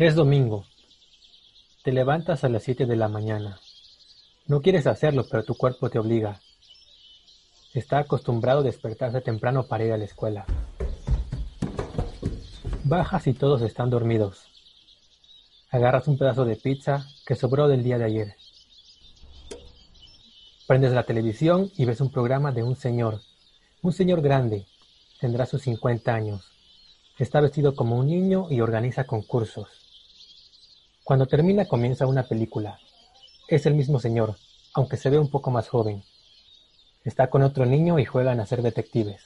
Es domingo. Te levantas a las 7 de la mañana. No quieres hacerlo, pero tu cuerpo te obliga. Está acostumbrado a despertarse temprano para ir a la escuela. Bajas y todos están dormidos. Agarras un pedazo de pizza que sobró del día de ayer. Prendes la televisión y ves un programa de un señor. Un señor grande. Tendrá sus 50 años. Está vestido como un niño y organiza concursos. Cuando termina comienza una película. Es el mismo señor, aunque se ve un poco más joven. Está con otro niño y juegan a ser detectives.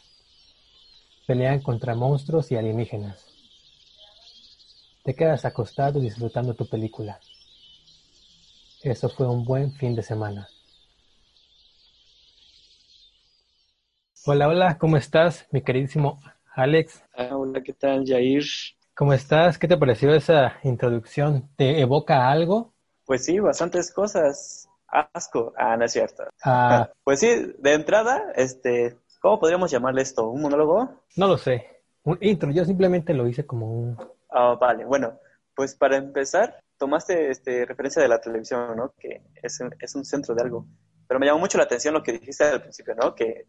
Pelean contra monstruos y alienígenas. Te quedas acostado disfrutando tu película. Eso fue un buen fin de semana. Hola, hola, ¿cómo estás, mi queridísimo Alex? Ah, hola, ¿qué tal, Jair? ¿Cómo estás? ¿Qué te pareció esa introducción? ¿Te evoca algo? Pues sí, bastantes cosas. Asco. Ah, no es cierto. Ah, Pues sí, de entrada, este, ¿cómo podríamos llamarle esto? ¿Un monólogo? no lo sé. Un intro, yo simplemente lo hice como un... Ah, vale, bueno, pues para empezar, tomaste este, referencia de la televisión, ¿no? Que es, un- es un centro de algo. Pero me llamó mucho la atención lo que dijiste al principio, ¿no? Que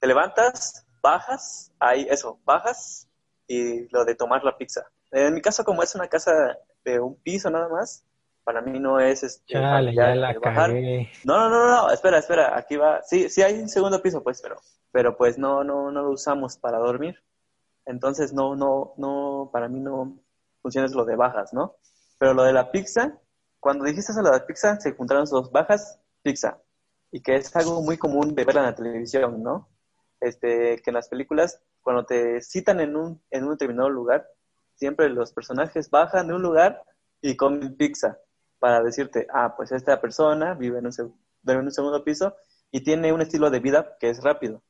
te levantas, bajas, ahí, eso, bajas y lo de tomar la pizza. En mi caso, como es una casa de un piso nada más, para mí no es este, Chale, ya la bajar. cagué. No, no, no, no, espera, espera, aquí va. Sí, sí hay un segundo piso, pues, pero, pero pues no, no, no lo usamos para dormir. Entonces no, no, no, para mí no funciona lo de bajas, ¿no? Pero lo de la pizza, cuando dijiste eso, lo de la pizza, se juntaron dos bajas, pizza. Y que es algo muy común de verla en la televisión, ¿no? Este, que en las películas, cuando te citan en un, en un determinado lugar, siempre los personajes bajan de un lugar y comen pizza para decirte, ah, pues esta persona vive en un, vive en un segundo piso y tiene un estilo de vida que es rápido.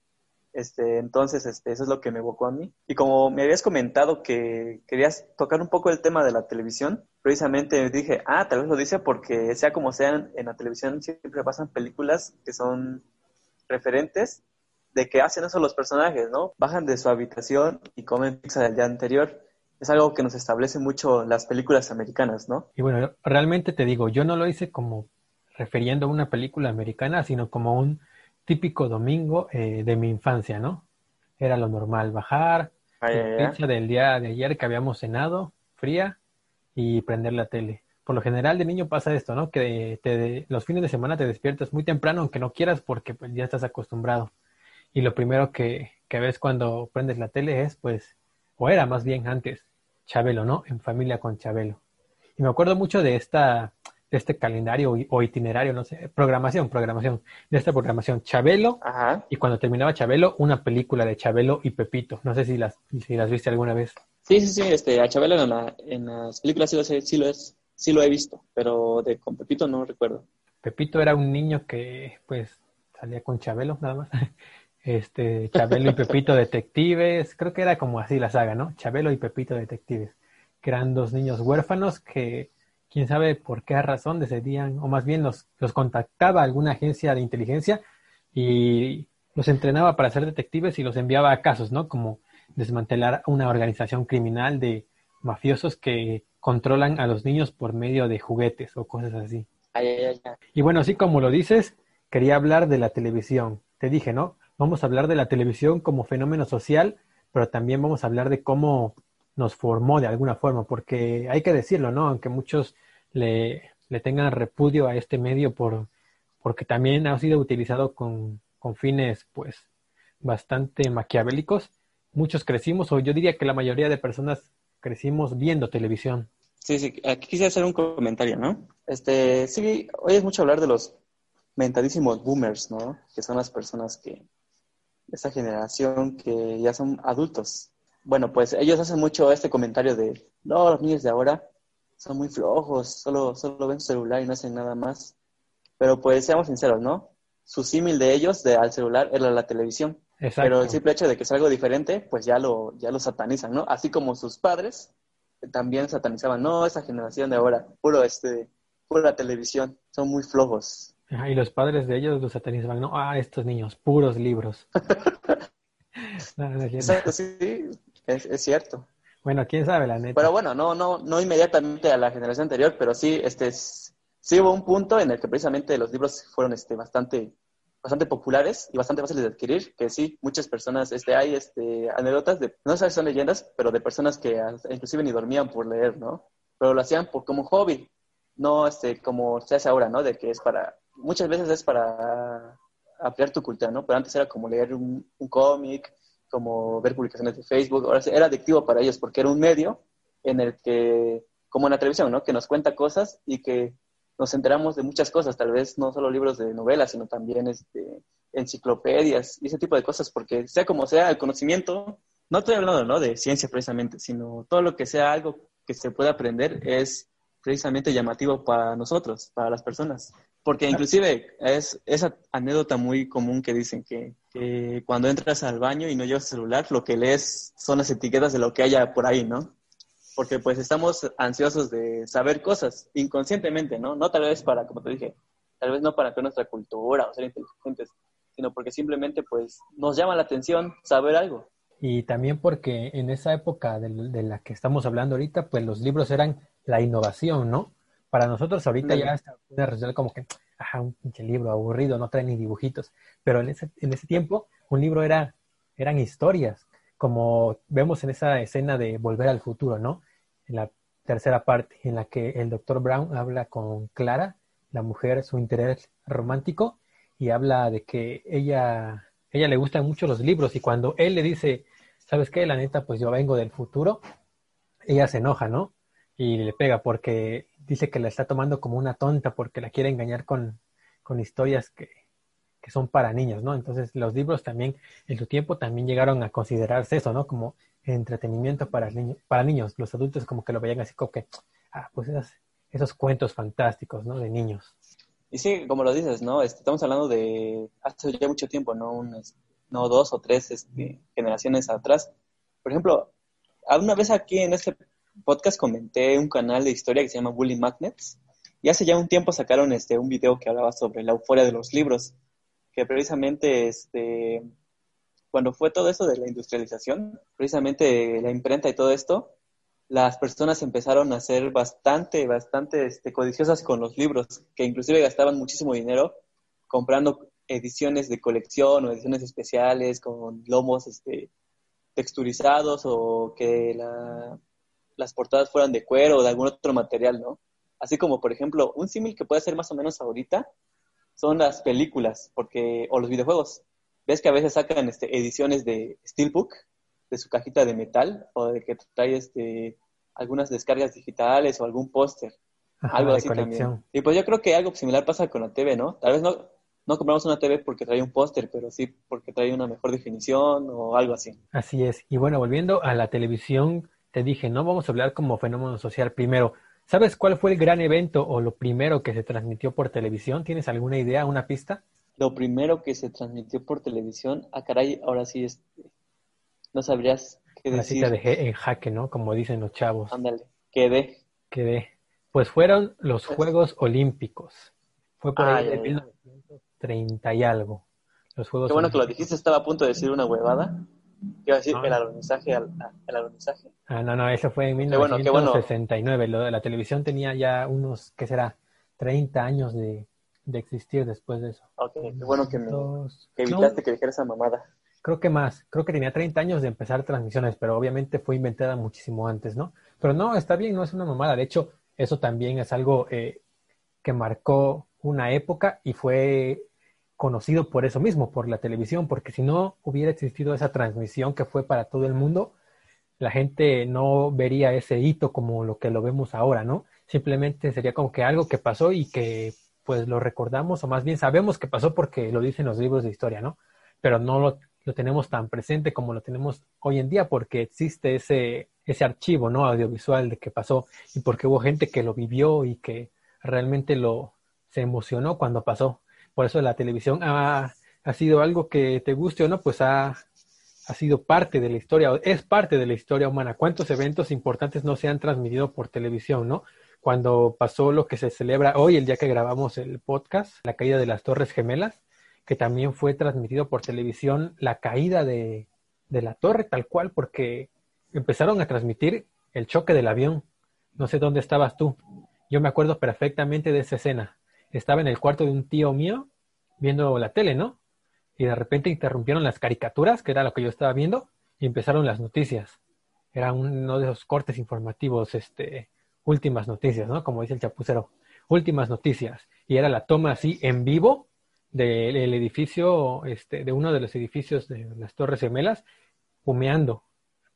Este, entonces, este, eso es lo que me evocó a mí. Y como me habías comentado que querías tocar un poco el tema de la televisión, precisamente dije, ah, tal vez lo dice porque sea como sea, en la televisión siempre pasan películas que son referentes de que hacen eso los personajes, ¿no? Bajan de su habitación y comen pizza del día anterior. Es algo que nos establece mucho las películas americanas, ¿no? Y bueno, realmente te digo, yo no lo hice como refiriendo a una película americana, sino como un típico domingo eh, de mi infancia, ¿no? Era lo normal, bajar, Ay, ay. pizza del día de ayer que habíamos cenado, fría, y prender la tele. Por lo general de niño pasa esto, ¿no? Que te- los fines de semana te despiertas muy temprano, aunque no quieras, porque pues, ya estás acostumbrado. Y lo primero que, que ves cuando prendes la tele es, pues, o era más bien antes, Chabelo, ¿no? En familia con Chabelo. Y me acuerdo mucho de esta, de este calendario o- itinerario, no sé, programación, programación, de esta programación, Chabelo, Ajá. y cuando terminaba Chabelo, una película de Chabelo y Pepito. No sé si las, si las viste alguna vez. Sí, sí, sí, este, a Chabelo en, la- en las películas sí lo, sé- sí lo es, sí lo he visto, pero de con Pepito no recuerdo. Pepito era un niño que, pues, salía con Chabelo, nada más. Este, Chabelo y Pepito detectives, creo que era como así la saga, ¿no? Chabelo y Pepito detectives, que eran dos niños huérfanos que, quién sabe por qué razón decidían, o más bien los, los contactaba alguna agencia de inteligencia y los entrenaba para ser detectives y los enviaba a casos, ¿no? Como desmantelar una organización criminal de mafiosos que controlan a los niños por medio de juguetes o cosas así. Ay, ay, ay, ay. Y bueno, así como lo dices, quería hablar de la televisión. Te dije, ¿no? Vamos a hablar de la televisión como fenómeno social, pero también vamos a hablar de cómo nos formó de alguna forma, porque hay que decirlo, ¿no? Aunque muchos le, le tengan repudio a este medio por, porque también ha sido utilizado con, con fines, pues, bastante maquiavélicos. Muchos crecimos, o yo diría que la mayoría de personas crecimos viendo televisión. Sí, sí, aquí quisiera hacer un comentario, ¿no? Este, sí, hoy es mucho hablar de los mentadísimos boomers, ¿no? Que son las personas que, esa generación que ya son adultos. bueno, pues ellos hacen mucho este comentario de, no, los niños de ahora son muy flojos, solo, solo ven su celular y no hacen nada más. Pero pues seamos sinceros, ¿no? Su símil de ellos de, al celular era la televisión. Pero el simple hecho de que es algo diferente, pues ya lo, ya lo satanizan, ¿no? Así como sus padres también satanizaban, no, esa generación de ahora, puro este, pura televisión, son muy flojos. Y los padres de ellos los satanizaban, no, ah, estos niños, puros libros. Exacto, sí, es, cierto. Bueno, quién sabe, la neta. Pero bueno, no, no, no inmediatamente a la generación anterior, pero sí, este, sí hubo un punto en el que precisamente los libros fueron este, bastante, bastante populares y bastante fáciles de adquirir, que sí, muchas personas, este, hay este, anécdotas de, no sé si son leyendas, pero de personas que inclusive ni dormían por leer, ¿no? Pero lo hacían por, como hobby, no este, como se hace ahora, ¿no? De que es para, muchas veces es para ampliar tu cultura, ¿no? Pero antes era como leer un, cómic, como ver publicaciones de Facebook, ahora era adictivo para ellos porque era un medio en el que, como en la televisión, ¿no? Que nos cuenta cosas y que nos enteramos de muchas cosas, tal vez no solo libros de novelas, sino también este, enciclopedias y ese tipo de cosas, porque sea como sea, el conocimiento, no estoy hablando ¿no? de ciencia precisamente, sino todo lo que sea algo que se pueda aprender es precisamente llamativo para nosotros, para las personas. Porque inclusive es esa anécdota muy común que dicen que, cuando entras al baño y no llevas celular, lo que lees son las etiquetas de lo que haya por ahí, ¿no? Porque pues estamos ansiosos de saber cosas inconscientemente, ¿no? No tal vez para, como te dije, tal vez no para que nuestra cultura o ser inteligentes, sino porque simplemente pues nos llama la atención saber algo. Y también porque en esa época de, de la que estamos hablando ahorita, pues los libros eran la innovación, ¿no? Para nosotros ahorita ya está una como que, ajá, un pinche libro aburrido, no trae ni dibujitos. Pero en ese, en ese tiempo, un libro era, eran historias, como vemos en esa escena de Volver al Futuro, ¿no? En la tercera parte, en la que el doctor Brown habla con Clara, la mujer, su interés romántico, y habla de que ella, ella le gustan mucho los libros, y cuando él le dice, ¿sabes qué? La neta, pues yo vengo del futuro, ella se enoja, ¿no? Y le pega porque dice que la está tomando como una tonta porque la quiere engañar con, historias que, son para niños, ¿no? Entonces los libros también en su tiempo también llegaron a considerarse eso, ¿no? Como entretenimiento para, niños, para niños. Los adultos como que lo veían así como que, ah, pues esos, cuentos fantásticos, ¿no? De niños. Y sí, como lo dices, ¿no? Este, estamos hablando de hace ya mucho tiempo, ¿no? no dos o tres este, generaciones atrás. Por ejemplo, alguna vez aquí en este podcast comenté un canal de historia que se llama Bully Magnets y hace ya un tiempo sacaron este un video que hablaba sobre la euforia de los libros, que precisamente este cuando fue todo eso de la industrialización, precisamente la imprenta y todo esto, las personas empezaron a ser bastante, bastante este, codiciosas con los libros, que inclusive gastaban muchísimo dinero comprando ediciones de colección o ediciones especiales con lomos este, texturizados o que la, las portadas fueran de cuero o de algún otro material, ¿no? Así como, por ejemplo, un símil que puede ser más o menos ahorita son las películas, porque, o los videojuegos. Ves que a veces sacan este, ediciones de Steelbook, de su cajita de metal, o de que trae este, algunas descargas digitales o algún póster. Algo así también. Y pues yo creo que algo similar pasa con la TV, ¿no? Tal vez no, no compramos una TV porque trae un póster, pero sí porque trae una mejor definición o algo así. Así es. Y bueno, volviendo a la televisión, te dije, no vamos a hablar como fenómeno social primero. ¿Sabes cuál fue el gran evento o lo primero que se transmitió por televisión? ¿Tienes alguna idea, una pista? Lo primero que se transmitió por televisión, ah, caray, ahora sí es, no sabrías qué decir. La cita dejé en jaque, ¿no? Como dicen los chavos. Ándale, quedé. Quedé. Pues fueron los Juegos Olímpicos. Fue por ahí de 1930 y algo. Los Juegos Qué bueno que lo dijiste, estaba a punto de decir una huevada. Iba a decir el alunizaje, el alunizaje. Ah, no, no, eso fue en 1969. Lo de la televisión tenía ya unos, ¿qué será? 30 años de, existir después de eso. Ok, qué bueno que, me, evitaste que dijera esa mamada. Creo que más, creo que tenía 30 años de empezar transmisiones, pero obviamente fue inventada muchísimo antes, ¿no? Pero no, está bien, no es una mamada. De hecho, eso también es algo eh, que marcó una época y fue conocido por eso mismo, por la televisión, porque si no hubiera existido esa transmisión que fue para todo el mundo, la gente no vería ese hito como lo que lo vemos ahora, ¿no? Simplemente sería como que algo que pasó y que pues lo recordamos, o más bien sabemos que pasó porque lo dicen los libros de historia, ¿no? Pero no lo, tenemos tan presente como lo tenemos hoy en día porque existe ese, ese archivo ¿no? audiovisual de que pasó y porque hubo gente que lo vivió y que realmente lo se emocionó cuando pasó. Por eso la televisión ha, ha sido algo que te guste o no, pues ha, ha sido parte de la historia, es parte de la historia humana. ¿Cuántos eventos importantes no se han transmitido por televisión, no? Cuando pasó lo que se celebra hoy, el día que grabamos el podcast, la caída de las Torres Gemelas, que también fue transmitido por televisión, la caída de, de la torre, tal cual, porque empezaron a transmitir el choque del avión. No sé dónde estabas tú. Yo me acuerdo perfectamente de esa escena. Estaba en el cuarto de un tío mío viendo la tele, ¿no? y de repente interrumpieron las caricaturas, que era lo que yo estaba viendo, y empezaron las noticias. Era uno de esos cortes informativos, este, últimas noticias, ¿no? Como dice el chapucero, últimas noticias. Y era la toma así en vivo del edificio, este, de uno de los edificios de las Torres Gemelas, humeando,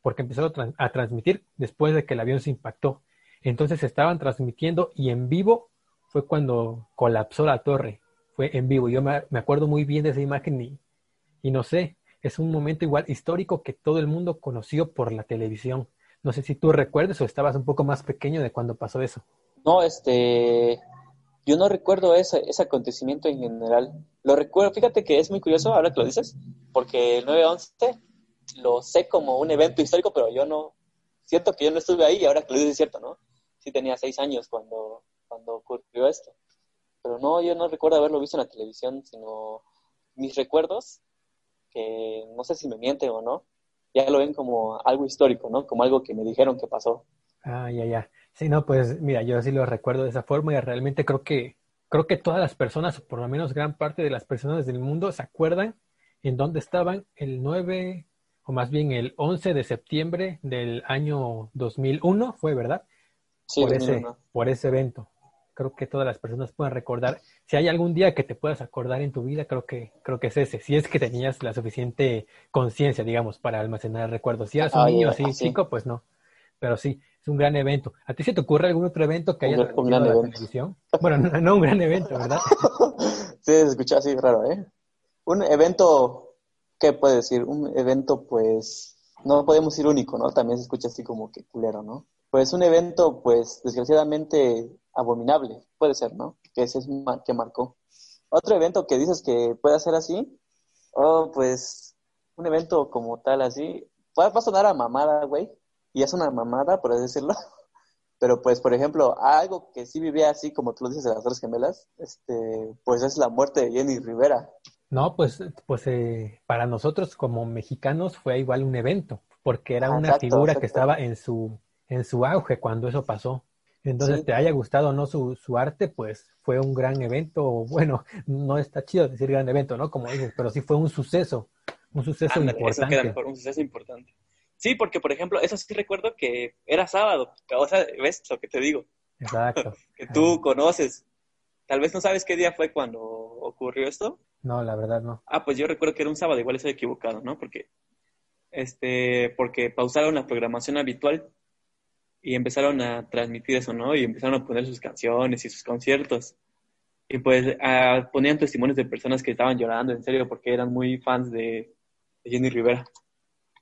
porque empezaron a, a transmitir después de que el avión se impactó. Entonces estaban transmitiendo y en vivo fue cuando colapsó la torre fue en vivo. Yo me, acuerdo muy bien de esa imagen y, no sé, es un momento igual histórico que todo el mundo conoció por la televisión. No sé si tú recuerdas o estabas un poco más pequeño de cuando pasó eso. No, este, yo no recuerdo ese, ese acontecimiento en general. Lo recuerdo, fíjate que es muy curioso ahora que lo dices, porque el 9-11 lo sé como un evento histórico, pero yo no, siento que yo no estuve ahí y ahora que lo dices es cierto, ¿no? Sí tenía seis años cuando, cuando ocurrió esto. Pero no, yo no recuerdo haberlo visto en la televisión, sino mis recuerdos, que no sé si me mienten o no, ya lo ven como algo histórico, ¿no? Como algo que me dijeron que pasó. Ah, ya, ya. Sí, no, pues mira, yo sí lo recuerdo de esa forma y realmente creo que creo que todas las personas, o por lo menos gran parte de las personas del mundo, se acuerdan en dónde estaban el 9, o más bien el 11 de septiembre del año 2001, fue, ¿verdad? Sí, por, ese, por ese evento creo que todas las personas pueden recordar. Si hay algún día que te puedas acordar en tu vida, creo que, creo que es ese. Si es que tenías la suficiente conciencia, digamos, para almacenar recuerdos. Si eras un niño así, chico, pues no. Pero sí, es un gran evento. ¿A ti se te ocurre algún otro evento que haya un, gran evento. televisión? Bueno, no, un gran evento, ¿verdad? sí, se escucha así raro, ¿eh? Un evento, ¿qué puede decir? Un evento, pues, no podemos ir único, ¿no? También se escucha así como que culero, ¿no? Pues un evento, pues, desgraciadamente abominable, puede ser, ¿no? Que ese es que marcó. Otro evento que dices que puede ser así, oh, pues un evento como tal así, va, a sonar a mamada, güey, y es una mamada, por así decirlo, pero pues, por ejemplo, algo que sí vivía así, como tú lo dices de las tres gemelas, este, pues es la muerte de Jenny Rivera. No, pues, pues eh, para nosotros como mexicanos fue igual un evento, porque era una figura que estaba en su, en su auge cuando eso pasó. Entonces, te haya gustado o no su, su, arte, pues fue un gran evento. Bueno, no está chido decir gran evento, ¿no? Como dices, pero sí fue un suceso, un suceso importante. un suceso importante. Sí, porque, por ejemplo, eso sí recuerdo que era sábado. O sea, ¿ves lo que te digo? Exacto. que tú conoces. Tal vez no sabes qué día fue cuando ocurrió esto. No, la verdad no. Ah, pues yo recuerdo que era un sábado, igual estoy equivocado, ¿no? Porque, este, porque pausaron la programación habitual y empezaron a transmitir eso, ¿no? Y empezaron a poner sus canciones y sus conciertos. Y pues ponían testimonios de personas que estaban llorando, en serio, porque eran muy fans de, Jenny Rivera.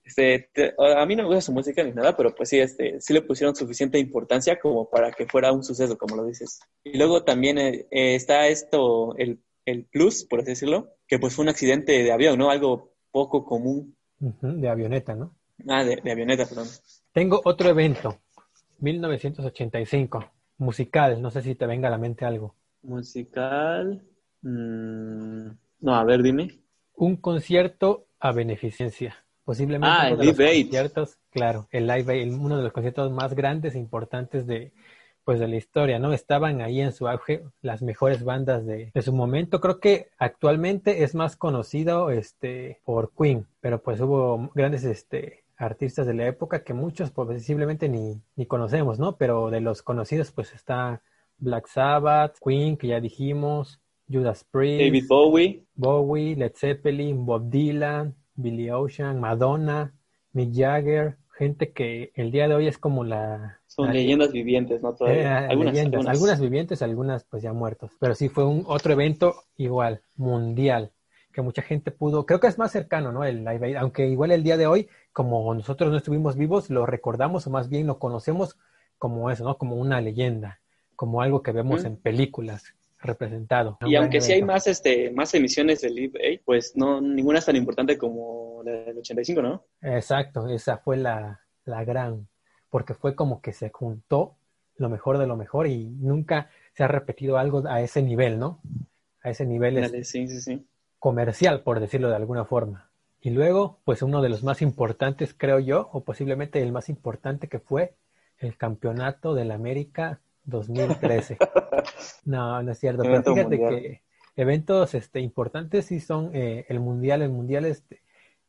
Este, a mí no me gusta su música ni nada, pero pues sí, este, sí le pusieron suficiente importancia como para que fuera un suceso, como lo dices. Y luego también eh, está esto, el, el plus, por así decirlo, que pues fue un accidente de avión, ¿no? Algo poco común. de avioneta, ¿no? Ah, de, de avioneta, perdón. Tengo otro evento 1985. Musical, no sé si te venga a la mente algo. Musical. Mm, no, a ver, dime. Un concierto a beneficencia. Posiblemente ah, uno de los conciertos, claro, el Live Aid, uno de los conciertos más grandes e importantes de, pues de la historia, ¿no? Estaban ahí en su auge las mejores bandas de, de, su momento. Creo que actualmente es más conocido este por Queen, pero pues hubo grandes este artistas de la época que muchos posiblemente ni, ni conocemos, ¿no? Pero de los conocidos pues está Black Sabbath, Queen, que ya dijimos, Judas Priest, David Bowie, Bowie, Led Zeppelin, Bob Dylan, Billy Ocean, Madonna, Mick Jagger, gente que el día de hoy es como la... Son leyendas vivientes, ¿no? Todavía. Eh, algunas, algunas, vivientes, algunas pues ya muertos. Pero sí fue un otro evento igual, mundial, que mucha gente pudo, creo que es más cercano, ¿no? El Live Aid, aunque igual el día de hoy, como nosotros no estuvimos vivos, lo recordamos o más bien lo conocemos como eso, ¿no? Como una leyenda, como algo que vemos en películas representado. Y aunque sí hay más, este, más emisiones del Live Aid, pues no, ninguna es tan importante como la del 85, ¿no? Exacto, esa fue la, la gran, porque fue como que se juntó lo mejor de lo mejor y nunca se ha repetido algo a ese nivel, ¿no? A ese nivel comercial, por decirlo de alguna forma. Y luego, pues uno de los más importantes, creo yo, o posiblemente el más importante que fue el Campeonato del América 2013. no, no es cierto, pero fíjate que eventos este, importantes sí son eh, el Mundial, el Mundial este,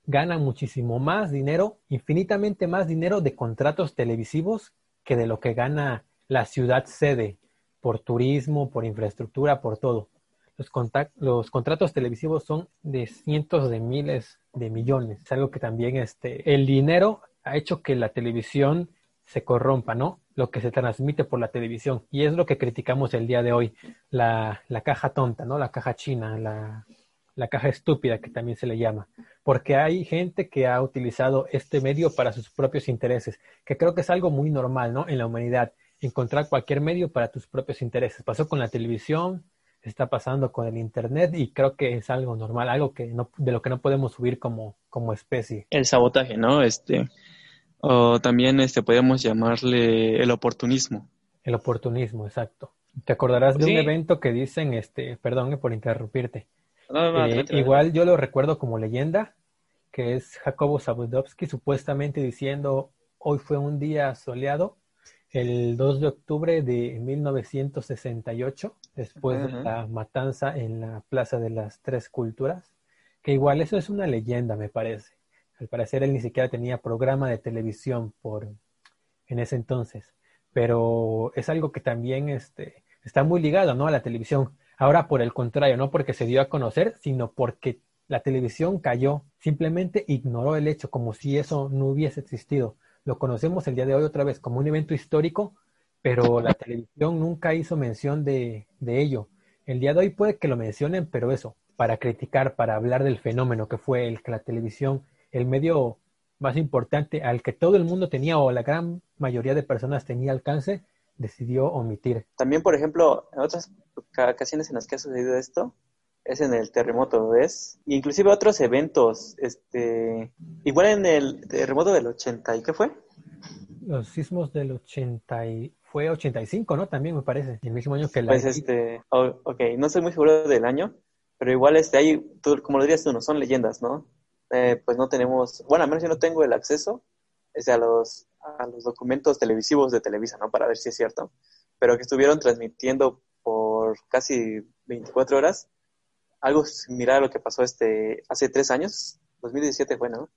gana muchísimo más dinero, infinitamente más dinero de contratos televisivos que de lo que gana la ciudad sede por turismo, por infraestructura, por todo. Los, los contratos televisivos son de cientos de miles de millones. Es algo que también este, el dinero ha hecho que la televisión se corrompa, ¿no? Lo que se transmite por la televisión. Y es lo que criticamos el día de hoy. La, la caja tonta, ¿no? La caja china, la, la caja estúpida que también se le llama. Porque hay gente que ha utilizado este medio para sus propios intereses, que creo que es algo muy normal, ¿no? En la humanidad encontrar cualquier medio para tus propios intereses. Pasó con la televisión, está pasando con el internet y creo que es algo normal, algo que no, de lo que no podemos subir como, como especie. El sabotaje, ¿no? Este, o también este, podemos llamarle el oportunismo. El oportunismo, exacto. Te acordarás de un evento que dicen, este, perdón eh, por interrumpirte. Eh, igual yo lo recuerdo como leyenda, que es Jacobo Zabudowski supuestamente diciendo hoy fue un día soleado el 2 de octubre de 1968, después de la matanza en la Plaza de las Tres Culturas, que igual eso es una leyenda, me parece. Al parecer él ni siquiera tenía programa de televisión por en ese entonces, pero es algo que también este, está muy ligado ¿no? a la televisión. Ahora, por el contrario, no porque se dio a conocer, sino porque la televisión cayó, simplemente ignoró el hecho como si eso no hubiese existido lo conocemos el día de hoy otra vez como un evento histórico, pero la televisión nunca hizo mención de, ello. El día de hoy puede que lo mencionen, pero eso, para criticar, para hablar del fenómeno que fue el que la televisión, el medio más importante al que todo el mundo tenía o la gran mayoría de personas tenía alcance, decidió omitir. También, por ejemplo, en otras ocasiones en las que ha sucedido esto, es en el terremoto, ¿ves? inclusive otros eventos, este, igual en el terremoto del 80, ¿y qué fue? Los sismos del 80 y fue 85, ¿no? También me parece, el mismo año que la... Pues este, ok, no soy muy seguro del año, pero igual este, hay, tú, como lo dirías tú, no son leyendas, ¿no? Eh, pues no tenemos, bueno, al menos yo no tengo el acceso a, los, a los documentos televisivos de Televisa, ¿no? Para ver si es cierto, pero que estuvieron transmitiendo por casi 24 horas algo similar a lo que pasó este hace tres años, 2017 fue, ¿no?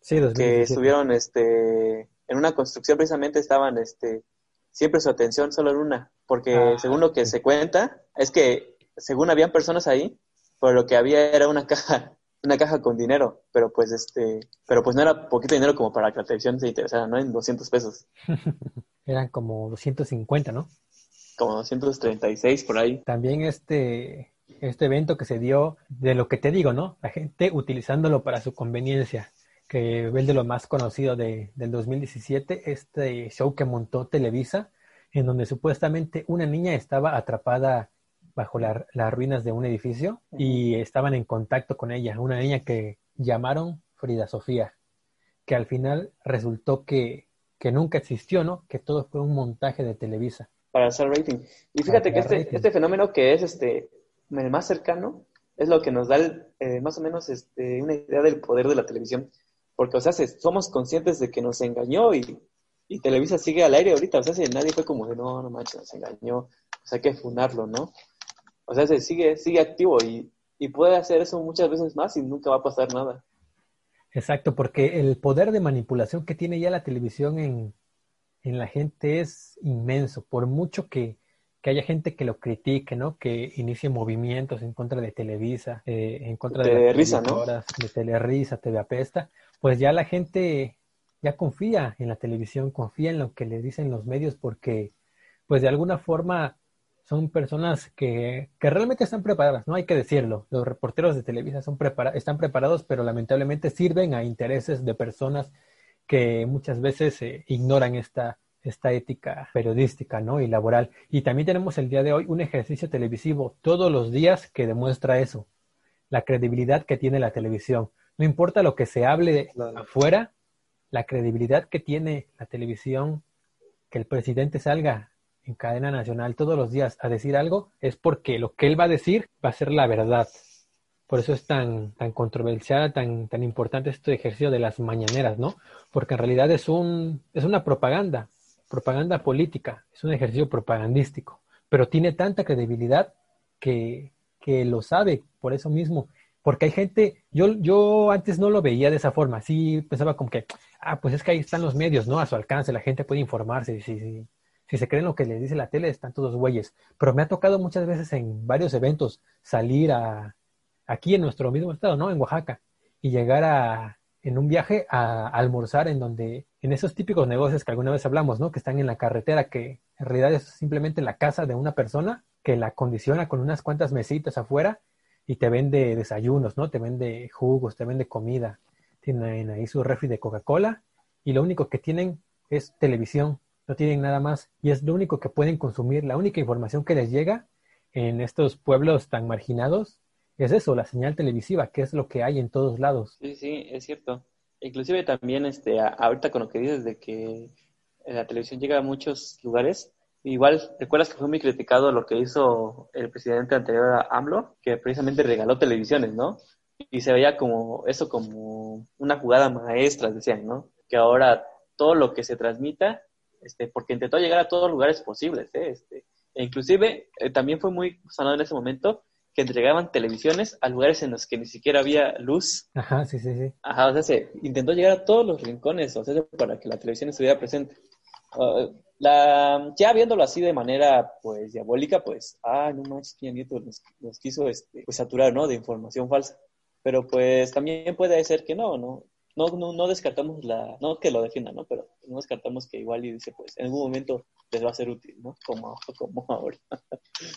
Sí, 2017. Que estuvieron este, en una construcción precisamente estaban este, siempre su atención solo en una, porque ah, según lo que se cuenta, es que según habían personas ahí, pero lo que había era una caja, una caja con dinero, pero pues este, pero pues no era poquito dinero como para que la televisión se interesara, ¿no? En 200 pesos. Eran como 250, ¿no? Como 236 por ahí. También este, este evento que se dio de lo que te digo, ¿no? La gente utilizándolo para su conveniencia, que es de lo más conocido de, del 2017, este show que montó Televisa, en donde supuestamente una niña estaba atrapada bajo las ruinas de un edificio y estaban en contacto con ella, una niña que llamaron Frida Sofía, que al final resultó que, que nunca existió, ¿no? Que todo fue un montaje de Televisa. Para hacer rating. Y fíjate que este, este fenómeno que es este el más cercano es lo que nos da eh, más o menos este, una idea del poder de la televisión. Porque, o sea, somos conscientes de que nos engañó y, Televisa sigue al aire ahorita. O sea, si nadie fue como de, no, no manches, nos engañó. Pues hay que funarlo, ¿no? O sea, se sigue, sigue activo y, y puede hacer eso muchas veces más y nunca va a pasar nada. Exacto, porque el poder de manipulación que tiene ya la televisión en, en la gente es inmenso. Por mucho que, que haya gente que lo critique, ¿no? Que inicie movimientos en contra de Televisa, eh, en contra de, de Risa, ¿no? De Telerisa, TV Apesta, pues ya la gente ya confía en la televisión, confía en lo que le dicen los medios porque pues de alguna forma son personas que, que, realmente están preparadas, no hay que decirlo. Los reporteros de Televisa son prepara están preparados, pero lamentablemente sirven a intereses de personas que muchas veces eh, ignoran esta, esta ética periodística ¿no? y laboral. Y también tenemos el día de hoy un ejercicio televisivo todos los días que demuestra eso, la credibilidad que tiene la televisión. No importa lo que se hable afuera, la credibilidad que tiene la televisión, que el presidente salga en cadena nacional todos los días a decir algo, es porque lo que él va a decir va a ser la verdad. Por eso es tan, tan controversial, tan, tan importante este ejercicio de las mañaneras, ¿no? Porque en realidad es, un, es una propaganda, propaganda política, es un ejercicio propagandístico, pero tiene tanta credibilidad que, que lo sabe por eso mismo. Porque hay gente, yo, yo antes no lo veía de esa forma, sí pensaba como que, ah, pues es que ahí están los medios, ¿no? A su alcance, la gente puede informarse, sí, sí, si se creen lo que les dice la tele, están todos güeyes. Pero me ha tocado muchas veces en varios eventos salir a, aquí en nuestro mismo estado, ¿no? En Oaxaca, y llegar a, en un viaje a, almorzar en donde, en esos típicos negocios que alguna vez hablamos, ¿no? Que están en la carretera, que en realidad es simplemente la casa de una persona que la condiciona con unas cuantas mesitas afuera y te vende desayunos, ¿no? Te vende jugos, te vende comida. Tienen ahí su refri de Coca-Cola y lo único que tienen es televisión no tienen nada más y es lo único que pueden consumir, la única información que les llega en estos pueblos tan marginados es eso, la señal televisiva, que es lo que hay en todos lados. Sí, sí, es cierto. Inclusive también este ahorita con lo que dices de que la televisión llega a muchos lugares, igual recuerdas que fue muy criticado lo que hizo el presidente anterior a AMLO, que precisamente regaló televisiones, ¿no? Y se veía como eso como una jugada maestra, decían, ¿no? Que ahora todo lo que se transmita este, porque intentó llegar a todos los lugares posibles, ¿eh? este, e inclusive eh, también fue muy sonado en ese momento que entregaban televisiones a lugares en los que ni siquiera había luz. Ajá, sí, sí, sí. Ajá, o sea, se intentó llegar a todos los rincones, o sea, para que la televisión estuviera presente. Uh, la, ya viéndolo así de manera, pues, diabólica, pues, ah, no manches, Peña Nieto nos, quiso, este, pues, saturar, ¿no?, de información falsa. Pero, pues, también puede ser que no, ¿no? No, no, no descartamos la, no que lo defienda, ¿no? Pero no descartamos que igual y dice, pues en algún momento les va a ser útil, ¿no? Como, como ahora.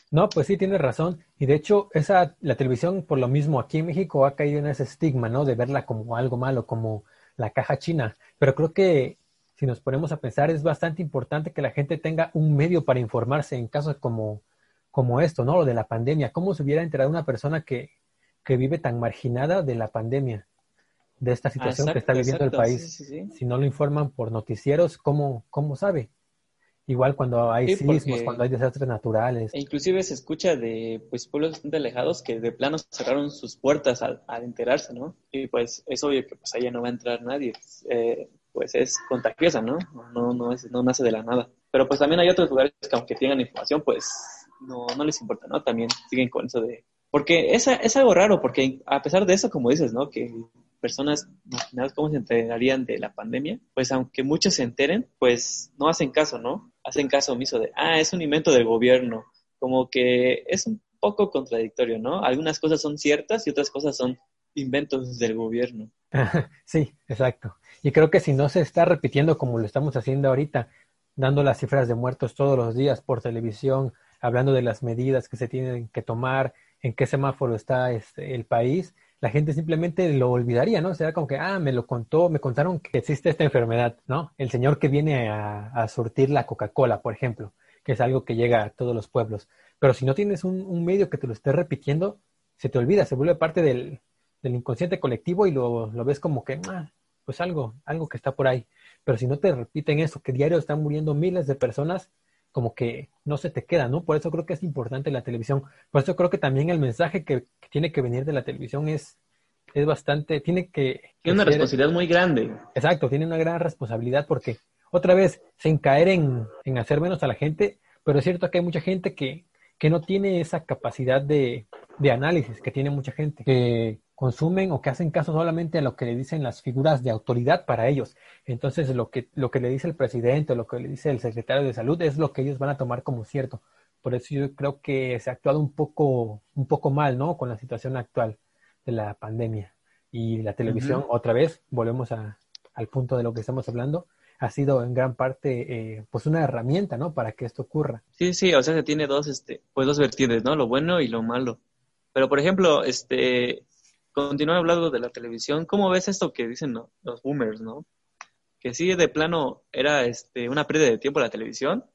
No, pues sí, tiene razón. Y de hecho, esa, la televisión, por lo mismo, aquí en México ha caído en ese estigma, ¿no? De verla como algo malo, como la caja china. Pero creo que si nos ponemos a pensar, es bastante importante que la gente tenga un medio para informarse en casos como, como esto, ¿no? Lo de la pandemia. ¿Cómo se hubiera enterado una persona que, que vive tan marginada de la pandemia? De esta situación que está viviendo el país. Si no lo informan por noticieros, ¿cómo, cómo sabe? Igual cuando hay sismos, cuando hay desastres naturales. E inclusive se escucha de pues pueblos bastante alejados que de plano cerraron sus puertas al, enterarse, ¿no? Y pues es obvio que pues allá no va a entrar nadie. Eh, pues es contagiosa, ¿no? No, no, es, no nace de la nada. Pero pues también hay otros lugares que aunque tengan información, pues no, no les importa, ¿no? También siguen con eso de... Porque es, es algo raro, porque a pesar de eso, como dices, ¿no? Que personas imaginadas cómo se enterarían de la pandemia, pues aunque muchos se enteren, pues no hacen caso, ¿no? Hacen caso omiso de, ah, es un invento del gobierno, como que es un poco contradictorio, ¿no? Algunas cosas son ciertas y otras cosas son inventos del gobierno. Sí, exacto. Y creo que si no se está repitiendo como lo estamos haciendo ahorita, dando las cifras de muertos todos los días por televisión, hablando de las medidas que se tienen que tomar, en qué semáforo está este, el país, la gente simplemente lo olvidaría, ¿no? O sea, como que, ah, me lo contó, me contaron que existe esta enfermedad, ¿no? El señor que viene a, surtir la Coca-Cola, por ejemplo, que es algo que llega a todos los pueblos. Pero si no tienes un, medio que te lo esté repitiendo, se te olvida, se vuelve parte del, inconsciente colectivo y lo, ves como que, ah, pues algo, algo que está por ahí. Pero si no te repiten eso, que diario están muriendo miles de personas, como que no se te queda, ¿no? Por eso creo que es importante la televisión. Por eso creo que también el mensaje que, tiene que venir de la televisión es, es bastante, tiene que... Tiene una responsabilidad muy grande. Exacto, tiene una gran responsabilidad porque otra vez, sin caer en, en hacer menos a la gente, pero es cierto que hay mucha gente que, que no tiene esa capacidad de, de análisis que tiene mucha gente, que consumen o que hacen caso solamente a lo que le dicen las figuras de autoridad para ellos. Entonces, lo que, lo que le dice el presidente, lo que le dice el secretario de salud es lo que ellos van a tomar como cierto. Por eso yo creo que se ha actuado un poco, un poco mal, ¿no? Con la situación actual de la pandemia. Y la televisión, otra vez, volvemos a, al punto de lo que estamos hablando, ha sido en gran parte eh, pues una herramienta, ¿no? Para que esto ocurra. Sí, sí, o sea, se tiene dos, este, pues dos vertientes, ¿no? Lo bueno y lo malo. Pero, por ejemplo, este, continuando hablando de la televisión, ¿cómo ves esto que dicen los boomers, no? Que sí, de plano, era este, una pérdida de tiempo la televisión.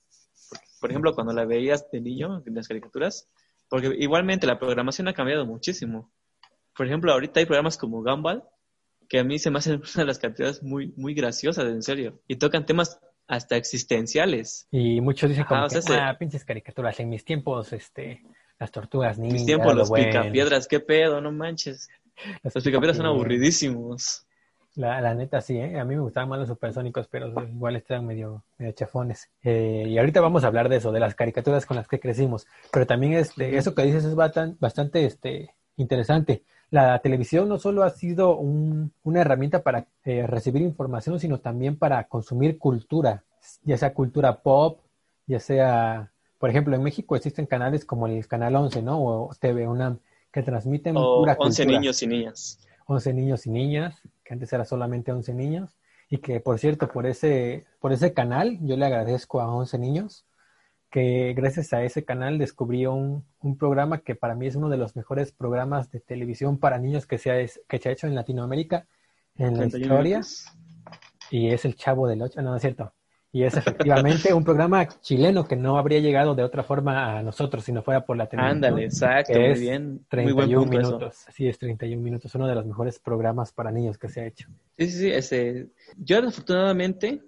por ejemplo, cuando la veías de niño, en las caricaturas, porque igualmente la programación ha cambiado muchísimo. Por ejemplo, ahorita hay programas como Gumball, que a mí se me hacen una de las cantidades muy, muy graciosas, en serio. Y tocan temas hasta existenciales. Y muchos dicen como que, ah, pinches caricaturas. En mis tiempos, este, las tortugas. En mis tiempos, los picapiedras, qué pedo, no manches. Los, picapiedras son aburridísimos. La, la, neta sí, ¿eh? a mí me gustaban más los supersónicos, pero igual están medio, medio chafones. Eh, y ahorita vamos a hablar de eso, de las caricaturas con las que crecimos. Pero también este, eso que dices es bastante, bastante este, interesante la televisión no solo ha sido una herramienta para eh, recibir información, sino también para consumir cultura, ya sea cultura pop, ya sea, por ejemplo, en México existen canales como el Canal 11, ¿no? O TV UNAM, que transmiten o pura 11 niños y niñas. 11 niños y niñas, que antes era solamente 11 niños, y que, por cierto, por ese, por ese canal yo le agradezco a 11 niños que gracias a ese canal descubrí un, un, programa que para mí es uno de los mejores programas de televisión para niños que se ha, que se ha hecho en Latinoamérica en la historia. Y es El Chavo del Ocho, no, no es cierto. Y es efectivamente un programa chileno que no habría llegado de otra forma a nosotros si no fuera por la televisión. Ándale, exacto, muy bien. 31 minutos. Así es, 31 minutos. Uno de los mejores programas para niños que se ha hecho. Sí, sí, sí. Ese, yo afortunadamente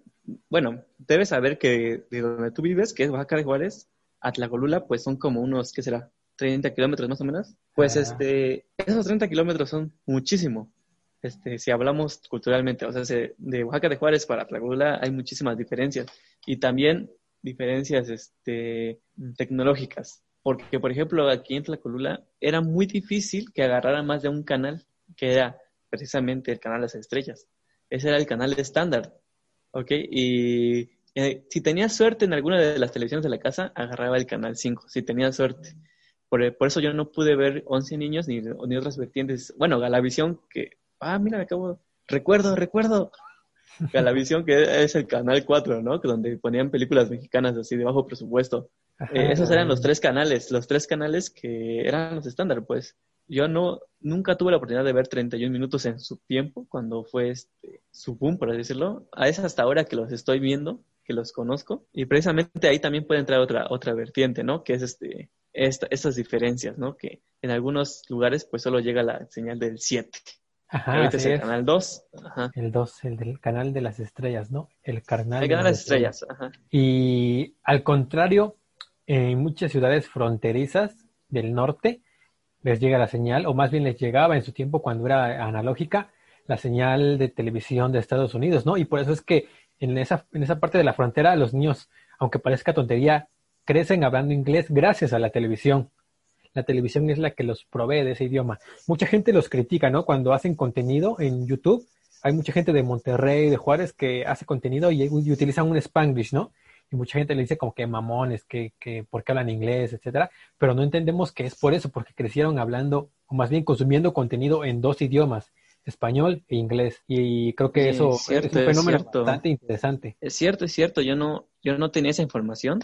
bueno, debes saber que de donde tú vives, que es Oaxaca de Juárez, a Tlacolula, pues son como unos, ¿qué será? 30 kilómetros más o menos. Pues este, esos 30 kilómetros son muchísimo. Este, si hablamos culturalmente, o sea, de Oaxaca de Juárez para Tlacolula hay muchísimas diferencias y también diferencias este, tecnológicas. Porque, por ejemplo, aquí en Tlacolula era muy difícil que agarraran más de un canal, que era precisamente el canal de las estrellas. Ese era el canal estándar. ¿ok? Y eh, si tenía suerte en alguna de las televisiones de la casa, agarraba el canal 5, si tenía suerte. Por, por, eso yo no pude ver 11 niños ni, ni otras vertientes. Bueno, Galavisión, que, ah, mira, me acabo, recuerdo, recuerdo. Galavisión, que es el canal 4, ¿no? Donde ponían películas mexicanas así de bajo presupuesto. Eh, esos eran los tres canales, los tres canales que eran los estándar, pues yo no, nunca tuve la oportunidad de ver 31 minutos en su tiempo, cuando fue este, su boom, por así decirlo. A es hasta ahora que los estoy viendo, que los conozco. Y precisamente ahí también puede entrar otra, otra vertiente, ¿no? Que es este, estas diferencias, ¿no? Que en algunos lugares pues solo llega la señal del 7. Ajá, ahorita es el canal 2. El 2, el del canal de las estrellas, ¿no? El canal, el canal de las estrellas. Ajá. Y al contrario, en muchas ciudades fronterizas del norte, les llega la señal, o más bien les llegaba en su tiempo cuando era analógica, la señal de televisión de Estados Unidos, ¿no? Y por eso es que en esa, en esa parte de la frontera los niños, aunque parezca tontería, crecen hablando inglés gracias a la televisión. La televisión es la que los provee de ese idioma. Mucha gente los critica, ¿no? Cuando hacen contenido en YouTube, hay mucha gente de Monterrey, de Juárez, que hace contenido y, y utilizan un Spanglish, ¿no? y mucha gente le dice como que mamones, que, que por qué hablan inglés, etcétera, pero no entendemos que es por eso, porque crecieron hablando, o más bien consumiendo contenido en dos idiomas, español e inglés. Y creo que eso es, un fenómeno bastante interesante. Es cierto, es cierto, yo no, yo no tenía esa información,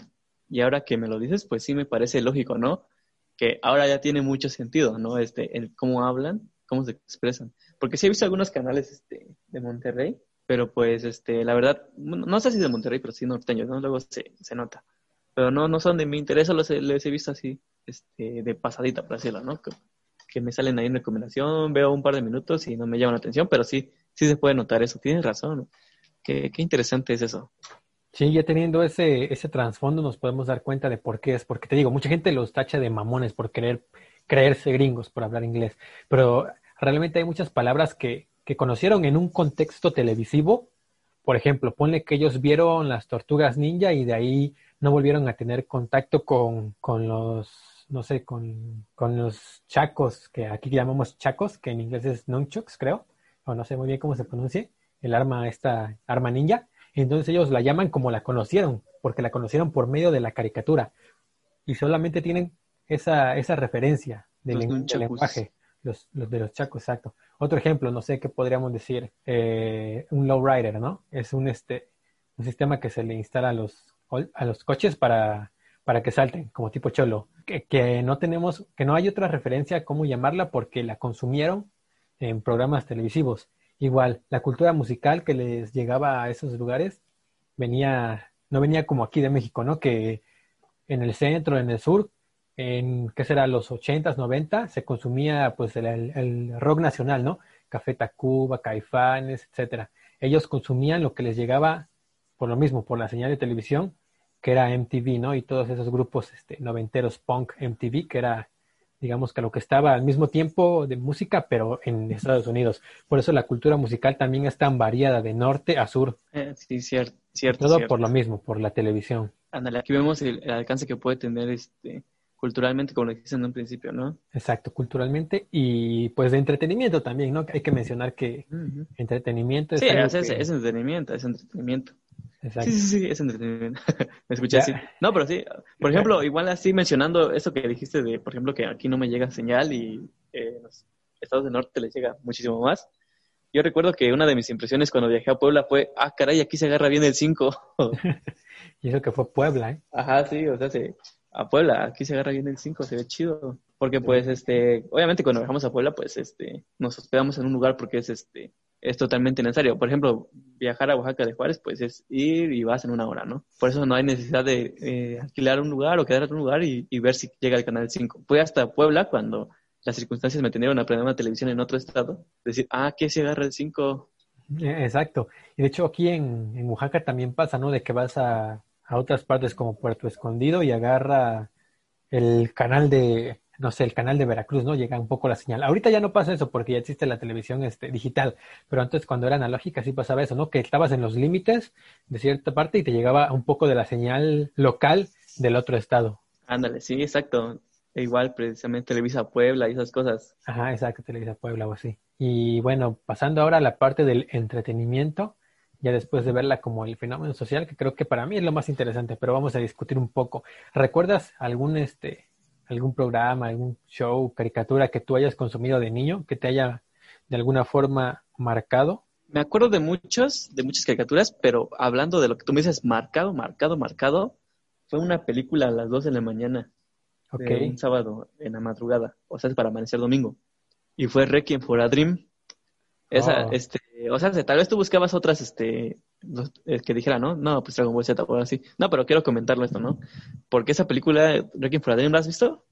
y ahora que me lo dices, pues sí me parece lógico, ¿no? Que ahora ya tiene mucho sentido, ¿no? Este, el cómo hablan, cómo se expresan. Porque sí he visto algunos canales este, de Monterrey pero pues, este, la verdad, no sé si de Monterrey, pero sí norteños, ¿no? Luego se, se nota. Pero no, no son de mi interés, les he visto así, este, de pasadita, por decirlo, ¿no? Que, que, me salen ahí en recomendación, veo un par de minutos y no me llaman la atención, pero sí, sí se puede notar eso. Tienes razón. Qué, qué interesante es eso. Sí, ya teniendo ese, ese trasfondo nos podemos dar cuenta de por qué es, porque te digo, mucha gente los tacha de mamones por querer creerse gringos, por hablar inglés, pero realmente hay muchas palabras que, que conocieron en un contexto televisivo. Por ejemplo, ponle que ellos vieron las tortugas ninja y de ahí no volvieron a tener contacto con, con los, no sé, con, con, los chacos, que aquí llamamos chacos, que en inglés es nunchucks, creo, o no sé muy bien cómo se pronuncia, el arma, esta arma ninja. Entonces ellos la llaman como la conocieron, porque la conocieron por medio de la caricatura. Y solamente tienen esa, esa referencia del lenguaje. Los, los de los chacos, exacto. Otro ejemplo, no sé qué podríamos decir, eh, un lowrider, ¿no? Es un este un sistema que se le instala a los, a los coches para, para que salten, como tipo cholo, que, que no tenemos, que no hay otra referencia a cómo llamarla porque la consumieron en programas televisivos. Igual, la cultura musical que les llegaba a esos lugares venía, no venía como aquí de México, ¿no? Que en el centro, en el sur, en, ¿qué será? Los 80s, 90, se consumía pues el, rock nacional, ¿no? Café Tacuba, Caifanes, etcétera. Ellos consumían lo que les llegaba por lo mismo, por la señal de televisión, que era MTV, ¿no? Y todos esos grupos este, noventeros punk MTV, que era digamos que lo que estaba al mismo tiempo de música, pero en Estados Unidos. Por eso la cultura musical también es tan variada de norte a sur. Eh, sí, cierto. cierto Todo por lo mismo, por la televisión. Ándale, aquí vemos el, alcance que puede tener este culturalmente, como lo dijiste en un principio, ¿no? Exacto, culturalmente y pues de entretenimiento también, ¿no? Hay que mencionar que entretenimiento es... Sí, es, es entretenimiento, es entretenimiento. Sí, sí, sí, es entretenimiento. me escuché así. No, pero sí. Por ejemplo, igual así mencionando eso que dijiste de, por ejemplo, que aquí no me llega señal y eh, los estados del norte les llega muchísimo más. Yo recuerdo que una de mis impresiones cuando viajé a Puebla fue, ah, caray, aquí se agarra bien el 5. y eso que fue Puebla, ¿eh? Ajá, sí, o sea, sí, a Puebla, aquí se agarra bien el 5, se ve chido. Porque pues, este, obviamente cuando viajamos a Puebla, pues, este, nos hospedamos en un lugar porque es, este, es totalmente necesario. Por ejemplo, viajar a Oaxaca de Juárez, pues es ir y vas en una hora, ¿no? Por eso no hay necesidad de eh, alquilar un lugar o quedar en otro lugar y, ver si llega el canal 5. Fui hasta Puebla cuando las circunstancias me tenían a prender una televisión en otro estado, decir, ah, ¿qué se agarra el 5? Eh, exacto. Y de hecho aquí en, en Oaxaca también pasa, ¿no? De que vas a, a otras partes como Puerto Escondido y agarra el canal de, no sé, el canal de Veracruz, ¿no? Llega un poco la señal. Ahorita ya no pasa eso porque ya existe la televisión este, digital, pero antes cuando era analógica sí pasaba eso, ¿no? Que estabas en los límites de cierta parte y te llegaba un poco de la señal local del otro estado. Ándale, sí, exacto. E igual, precisamente Televisa Puebla y esas cosas. Ajá, exacto, Televisa Puebla o así. Y bueno, pasando ahora a la parte del entretenimiento, ya después de verla como el fenómeno social, que creo que para mí es lo más interesante, pero vamos a discutir un poco. ¿Recuerdas algún este algún programa, algún show, caricatura que tú hayas consumido de niño, que te haya de alguna forma marcado? Me acuerdo de muchos, de muchas caricaturas, pero hablando de lo que tú me dices, marcado, marcado, marcado, fue una película a las 2 de la mañana, okay. un sábado en la madrugada, o sea, es para amanecer domingo. Y fue Requiem for a Dream. Esa, oh. este, o sea, tal vez tú buscabas otras, este, eh, que dijera, ¿no? No, pues Dragon Ball Z o así. No, pero quiero comentarlo esto, ¿no? Porque esa película, Requiem for a Dream, ¿la has visto?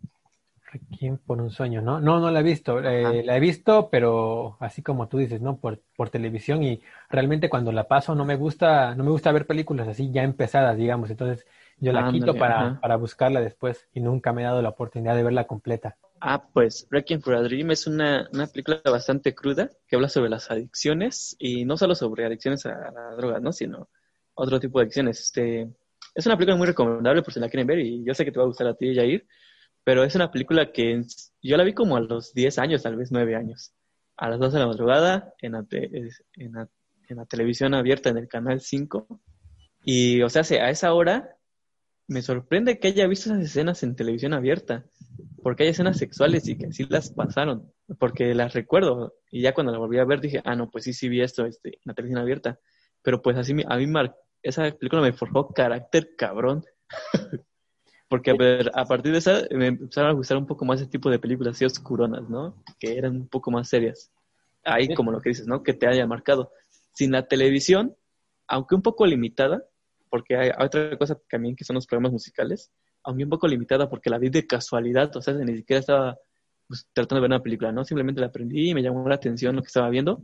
Requiem por un sueño, ¿no? No, no la he visto. Eh, la he visto, pero así como tú dices, ¿no? Por, por televisión y realmente cuando la paso no me gusta, no me gusta ver películas así ya empezadas, digamos. Entonces yo la quito para, para buscarla después y nunca me he dado la oportunidad de verla completa. Ah, pues Requiem for a Dream es una, una, película bastante cruda que habla sobre las adicciones y no solo sobre adicciones a la droga, ¿no? Sino otro tipo de adicciones. Este, es una película muy recomendable por si la quieren ver y yo sé que te va a gustar a ti, Jair, pero es una película que yo la vi como a los 10 años, tal vez 9 años, a las 2 de la madrugada en la, en la, en la televisión abierta en el canal 5 y, o sea, a esa hora me sorprende que haya visto esas escenas en televisión abierta porque hay escenas sexuales y que así las pasaron, porque las recuerdo y ya cuando la volví a ver dije, ah, no, pues sí, sí vi esto este, en la televisión abierta, pero pues así a mí esa película me forjó carácter cabrón, porque a, ver, a partir de esa me empezaron a gustar un poco más ese tipo de películas así oscuronas, ¿no? Que eran un poco más serias. Ahí como lo que dices, ¿no? Que te haya marcado. Sin la televisión, aunque un poco limitada, porque hay, hay otra cosa también que son los programas musicales, aunque un poco limitada porque la vi de casualidad, o sea, ni siquiera estaba pues, tratando de ver una película, ¿no? Simplemente la aprendí y me llamó la atención lo que estaba viendo.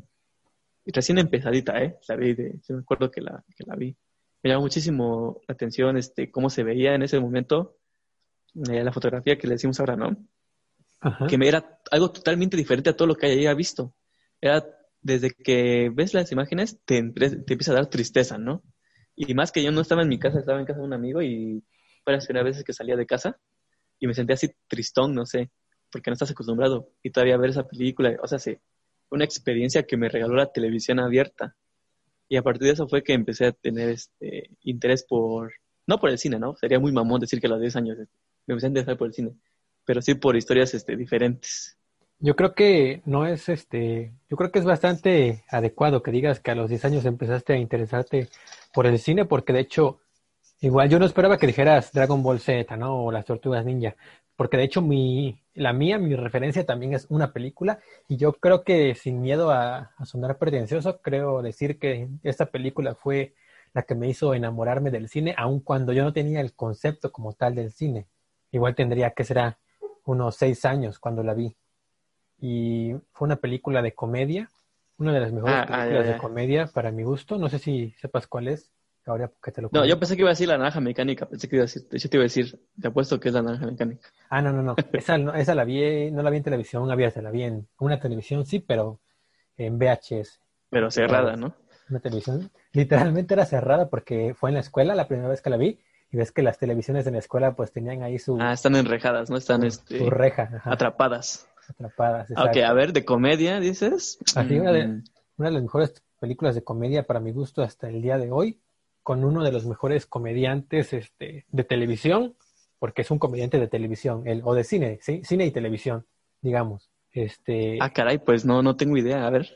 Y recién empezadita, ¿eh? La vi, de, me acuerdo que la, que la vi. Me llamó muchísimo la atención este, cómo se veía en ese momento eh, la fotografía que le decimos ahora, ¿no? Que me era algo totalmente diferente a todo lo que haya visto. Era desde que ves las imágenes, te, te empieza a dar tristeza, ¿no? Y más que yo no estaba en mi casa, estaba en casa de un amigo y fue veces que salía de casa y me sentía así tristón, no sé, porque no estás acostumbrado. Y todavía ver esa película, o sea, sí, una experiencia que me regaló la televisión abierta. Y a partir de eso fue que empecé a tener este interés por, no por el cine, ¿no? Sería muy mamón decir que a los 10 años este, me empecé a interesar por el cine, pero sí por historias este, diferentes. Yo creo que no es este, yo creo que es bastante adecuado que digas que a los 10 años empezaste a interesarte por el cine, porque de hecho, igual yo no esperaba que dijeras Dragon Ball Z, ¿no? O las Tortugas Ninja, porque de hecho mi, la mía, mi referencia también es una película, y yo creo que sin miedo a, a sonar pretencioso, creo decir que esta película fue la que me hizo enamorarme del cine, aun cuando yo no tenía el concepto como tal del cine. Igual tendría que ser unos seis años cuando la vi. Y fue una película de comedia, una de las mejores Ah, ah, películas ya, ya. de comedia para mi gusto. No sé si sepas cuál es, ahora que te lo No, yo pensé que iba a decir la naranja mecánica, pensé que iba a decir, de hecho te iba a decir, te apuesto que es la naranja mecánica. Ah, no, no, no. Esa, no- esa la vi, no la vi en televisión abierta, la vi en una televisión, sí, pero en VHS. Pero cerrada, ¿no? Una televisión literalmente era cerrada porque fue en la escuela la primera vez que la vi y ves que las televisiones en la escuela pues tenían ahí su, Ah, están enrejadas, ¿no? Están su, este, su reja, ajá, atrapadas. Atrapadas. Ah, Ok, exacto. a ver, de comedia, dices. Así, una de- Mm, Una de las mejores películas de comedia para mi gusto hasta el día de hoy, con uno de los mejores comediantes este, de televisión, porque es un comediante de televisión, el, o de cine, sí, cine y televisión, digamos. Este, Ah, caray, pues no, no tengo idea. A ver.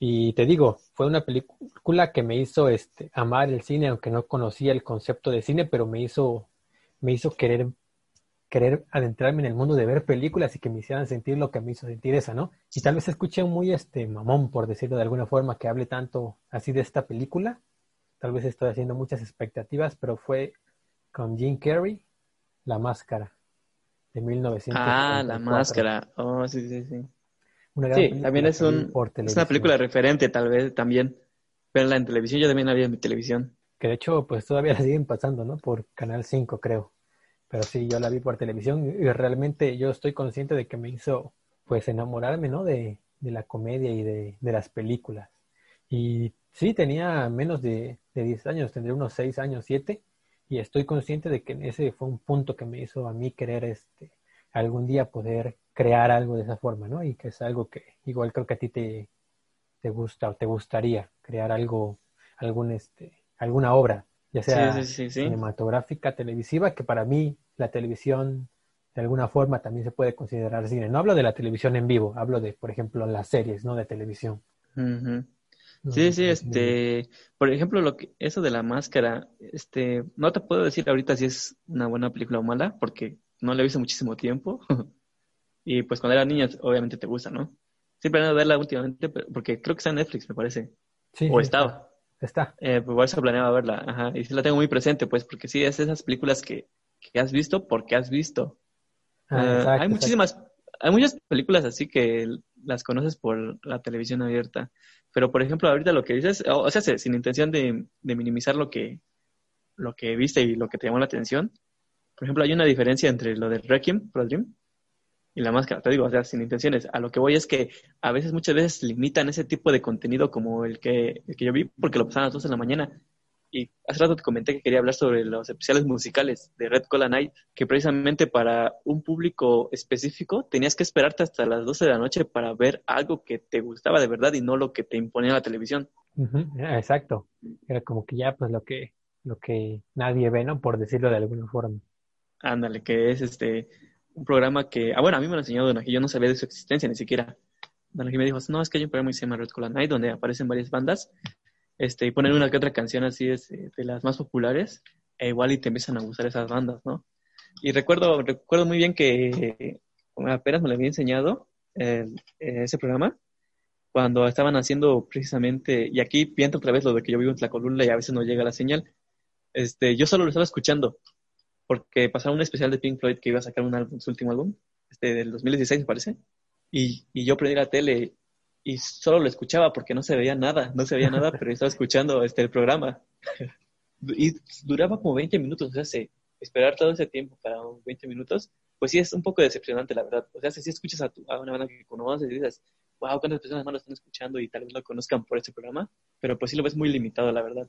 Y te digo, fue una película que me hizo este, amar el cine, aunque no conocía el concepto de cine, pero me hizo, me hizo querer, querer adentrarme en el mundo de ver películas y que me hicieran sentir lo que me hizo sentir esa, ¿no? Y tal vez escuché muy este mamón, por decirlo de alguna forma, que hable tanto así de esta película. Tal vez estoy haciendo muchas expectativas, pero fue con Jim Carrey, La Máscara, de 1974. Ah, la máscara. Oh, sí, sí, sí. Una gran Sí, también es, un, por es una película referente, tal vez también. Verla en televisión, yo también la vi en mi televisión. que de hecho pues todavía la siguen pasando, ¿no? Por Canal 5 creo. Pero sí, yo la vi por televisión y realmente yo estoy consciente de que me hizo pues enamorarme, ¿no? De, de la comedia y de, de las películas. Y sí, tenía menos de, de 10 años, tendría unos 6 años, 7, y estoy consciente de que ese fue un punto que me hizo a mí querer este, algún día poder crear algo de esa forma, ¿no? Y que es algo que igual creo que a ti te, te gusta o te gustaría crear algo, algún este, alguna obra, ya sea Sí, sí, sí, sí. cinematográfica, televisiva, que para mí la televisión de alguna forma también se puede considerar cine. No hablo de la televisión en vivo, hablo de, por ejemplo, las series, ¿no? De televisión. No, Sí, sí, es este, por ejemplo, lo que, eso de la máscara, este, no te puedo decir ahorita si es una buena película o mala, porque no la he visto muchísimo tiempo. Y pues cuando era niña, obviamente te gusta, ¿no? Siempre planeo verla últimamente, porque creo que está en Netflix, me parece. Sí, O sí, estaba. Está. Eh, pues por eso planeaba verla, ajá. Y sí la tengo muy presente, pues, porque sí, es esas películas que, que has visto porque has visto. Ah, Eh, exacto, hay exacto. muchísimas, hay muchas películas así que las conoces por la televisión abierta. Pero, por ejemplo, ahorita lo que dices, o, o sea, se- sin intención de, de minimizar lo que, lo que viste y lo que te llamó la atención. Por ejemplo, hay una diferencia entre lo de Requiem a Dream y la máscara. Te digo, o sea, sin intenciones. A lo que voy es que a veces, muchas veces limitan ese tipo de contenido como el que, el que yo vi, porque lo pasaban a las 12 de la mañana. Y hace rato te comenté que quería hablar sobre los especiales musicales de Red Cola Night, que precisamente para un público específico tenías que esperarte hasta las 12 de la noche para ver algo que te gustaba de verdad y no lo que te imponía la televisión. Exacto. Era como que ya, pues, lo que, lo que nadie ve, ¿no? Por decirlo de alguna forma. Ándale, que es este un programa que, ah, bueno, a mí me lo enseñó Donají, yo no sabía de su existencia ni siquiera. Donají me dijo, no, es que hay un programa que se llama Red Cola Night donde aparecen varias bandas este, y ponen una que otra canción así este, de las más populares, e igual y te empiezan a gustar esas bandas, ¿no? Y recuerdo, recuerdo muy bien que como apenas me lo había enseñado el- ese programa, cuando estaban haciendo precisamente, y aquí pienso otra vez lo de que yo vivo en Tlacolula y a veces no llega la señal, este, yo solo lo estaba escuchando, porque pasaron un especial de Pink Floyd que iba a sacar un álbum, su último álbum, este, del 2016 me parece, y, y yo prendí la tele y solo lo escuchaba porque no se veía nada, no se veía nada, pero estaba escuchando este, el programa. Y duraba como 20 minutos, o sea, se, esperar todo ese tiempo para unos 20 minutos, pues sí es un poco decepcionante, la verdad. O sea, si, si escuchas a, tu- a una banda que conoces y dices, wow, cuántas personas más lo están escuchando y tal vez lo conozcan por este programa, pero pues sí lo ves muy limitado, la verdad.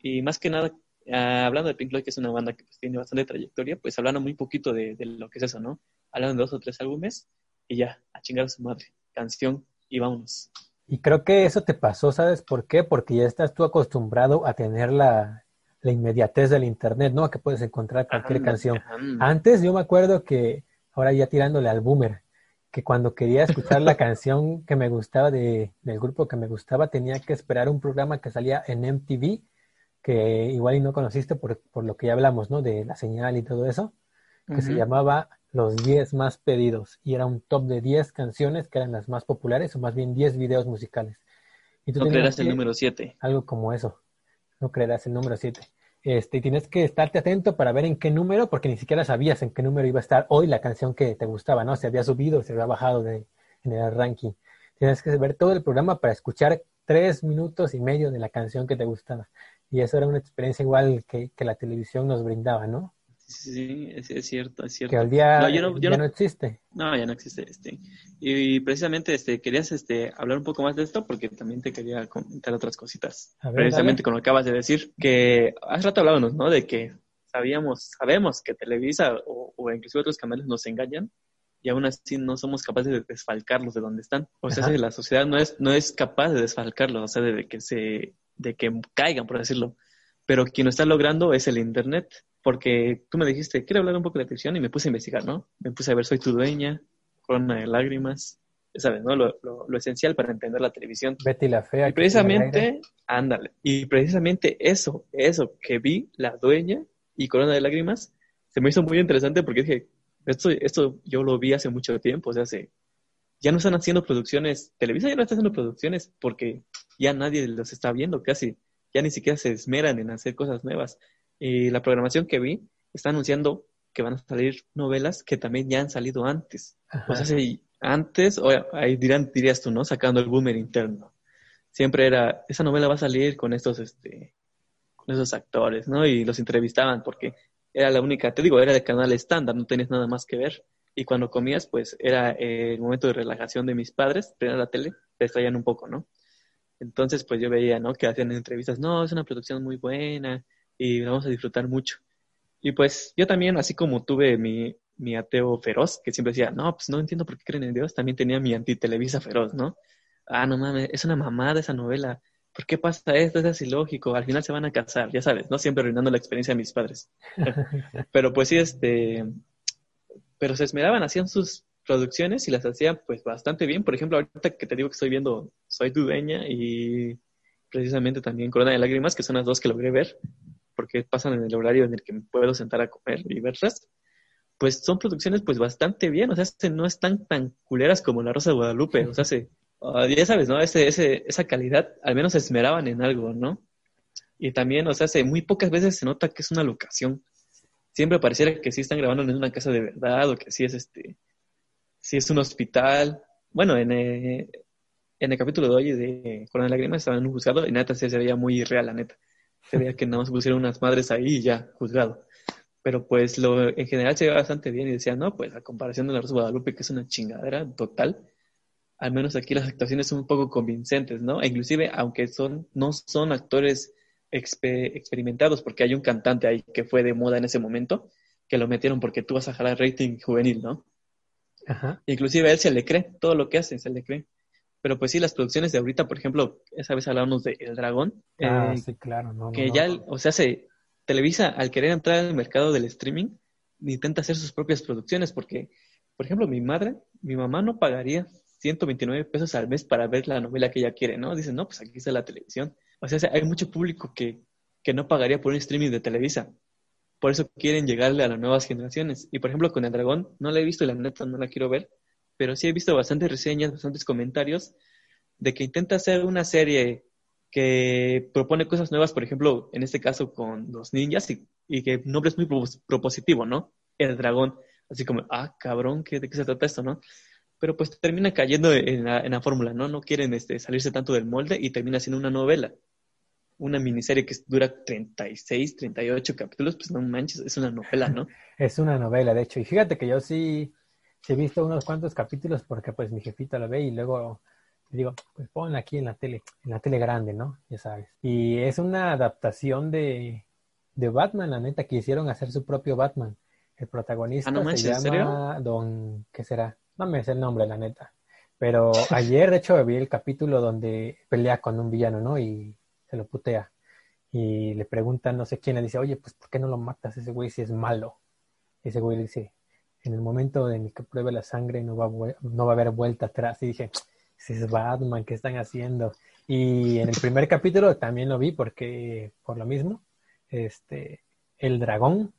Y más que nada, ah, hablando de Pink Floyd, que es una banda que pues, tiene bastante trayectoria, pues hablando muy poquito de, de lo que es eso, ¿no? Hablan de dos o tres álbumes y ya, a chingar a su madre. Canción y vámonos. Y creo que eso te pasó, ¿sabes por qué? Porque ya estás tú acostumbrado a tener la, la inmediatez del internet, ¿no? A que puedes encontrar cualquier canción. Antes yo me acuerdo que, ahora ya tirándole al boomer, que cuando quería escuchar la canción que me gustaba de, del grupo que me gustaba, tenía que esperar un programa que salía en MTV que igual y no conociste por, por lo que ya hablamos, ¿no? De la señal y todo eso, que se llamaba Los 10 más pedidos y era un top de 10 canciones que eran las más populares o más bien 10 videos musicales. Y tú no creerás el número 7. Algo como eso. No creerás el número 7. Este, y tienes que estarte atento para ver en qué número, porque ni siquiera sabías en qué número iba a estar hoy la canción que te gustaba, ¿no? Se había subido, se había bajado de, en el ranking. Tienes que ver todo el programa para escuchar tres minutos y medio de la canción que te gustaba. Y eso era una experiencia igual que, que la televisión nos brindaba, ¿no? Sí, es, es, cierto, es cierto. Que al día ya no, existe. No, ya no existe. Este. Y, precisamente este, querías este, hablar un poco más de esto porque también te quería comentar otras cositas. precisamente con lo que acabas de decir, que hace rato hablábamos, ¿no? De que sabíamos, sabemos que Televisa o, o inclusive otros canales nos engañan y aún así no somos capaces de desfalcarlos de donde están. O sea, la sociedad no es, no es capaz de desfalcarlos, o sea, de que se, de que caigan, por decirlo. Pero quien lo está logrando es el Internet porque tú me dijiste, quiero hablar un poco de la televisión y me puse a investigar, ¿no? Me puse a ver Soy tu dueña, Corona de lágrimas, ¿sabes? ¿no? Lo, lo, esencial para entender la televisión. Betty la fea. Y precisamente, ándale, y precisamente eso, eso que vi, la dueña y Corona de lágrimas, se me hizo muy interesante porque dije, esto, esto yo lo vi hace mucho tiempo, o sea, hace, ya no están haciendo producciones, Televisa ya no está haciendo producciones porque ya nadie los está viendo casi, ya ni siquiera se esmeran en hacer cosas nuevas y la programación que vi está anunciando que van a salir novelas que también ya han salido antes. O sea, si antes, o ahí dirán, dirías tú, ¿no? Sacando el boomer interno. Siempre era, esa novela va a salir con estos, este, con esos actores, ¿no? Y los entrevistaban porque era la única, te digo, era de canal estándar, no tenías nada más que ver. Y cuando comías, pues era el momento de relajación de mis padres, prendían la tele, te extraían un poco, ¿no? Entonces, pues yo veía, ¿no? Que hacían entrevistas, no, es una producción muy buena, y vamos a disfrutar mucho. Y pues yo también, así como tuve mi, mi ateo feroz, que siempre decía, no, pues no entiendo por qué creen en Dios, también tenía mi antitelevisa feroz, ¿no? Ah, no mames, es una mamada esa novela. ¿Por qué pasa esto? Es así lógico. Al final se van a casar, ya sabes, ¿no? Siempre arruinando la experiencia de mis padres. pero pues sí, este. Pero se esmeraban, hacían sus producciones y las hacían pues bastante bien. Por ejemplo, ahorita que te digo que estoy viendo Soy Dueña y precisamente también Corona de Lágrimas, que son las dos que logré ver, porque pasan en el horario en el que me puedo sentar a comer y verlas, pues son producciones pues bastante bien, o sea, no están tan culeras como La Rosa de Guadalupe, o sea, se, ah, ya sabes, ¿no? Ese, ese, esa calidad, al menos se esmeraban en algo, ¿no? Y también, o sea, se, muy pocas veces se nota que es una locación. Siempre pareciera que sí están grabando en una casa de verdad o que sí es este, sí es un hospital. Bueno, en, eh, en el capítulo de hoy de Corona de Lágrimas estaban en un juzgado y neta se veía muy real, la neta se veía que nada más pusieron unas madres ahí y ya, juzgado. Pero pues lo, en general se veía bastante bien y decía, no, pues a comparación de la Rosa Guadalupe, que es una chingadera total, al menos aquí las actuaciones son un poco convincentes, ¿no? E inclusive, aunque son, no son actores experimentados, porque hay un cantante ahí que fue de moda en ese momento, que lo metieron porque tú vas a jalar rating juvenil, ¿no? Ajá. Inclusive a él se le cree, todo lo que hace se le cree. Pero pues sí, las producciones de ahorita, por ejemplo, esa vez hablábamos de El Dragón. Ah, eh, sí, claro. No, que ya, o sea, se Televisa, al querer entrar al mercado del streaming, intenta hacer sus propias producciones, porque, por ejemplo, mi madre, mi mamá no pagaría 129 pesos al mes para ver la novela que ella quiere, ¿no? Dice, no, pues aquí está la televisión. O sea, hay mucho público que, que no pagaría por un streaming de Televisa. Por eso quieren llegarle a las nuevas generaciones. Y por ejemplo, con El Dragón, no la he visto y la neta no la quiero ver, pero sí he visto bastantes reseñas, bastantes comentarios de que intenta hacer una serie que propone cosas nuevas, por ejemplo, en este caso con los ninjas, y, que nombre es muy propositivo, ¿no? El dragón, así como, ah, cabrón, ¿qué, ¿de qué se trata esto, no? Pero pues termina cayendo en la, fórmula, ¿no? No quieren este, salirse tanto del molde y termina siendo una novela. Una miniserie que dura 36, 38 capítulos, pues no manches, es una novela, ¿no? Es una novela, de hecho. Y fíjate que yo sí he visto unos cuantos capítulos porque pues mi jefita lo ve y luego le digo, pues ponla aquí en la tele, en la tele grande, ¿no? Ya sabes. Y es una adaptación de, de Batman, la neta, que hicieron hacer su propio Batman. El protagonista ah, se llama Don, ¿qué será? No me sé el nombre, la neta. Pero ayer, de hecho, vi el capítulo donde pelea con un villano, ¿no? Y se lo putea. Y le preguntan, no sé quién, le dice, oye, pues, ¿por qué no lo matas ese güey si es malo? Y ese güey le dice, en el momento en el que pruebe la sangre no va, no va a haber vuelta atrás. Y dije, si es Batman, ¿qué están haciendo? Y en el primer capítulo también lo vi porque, por lo mismo, este, el dragón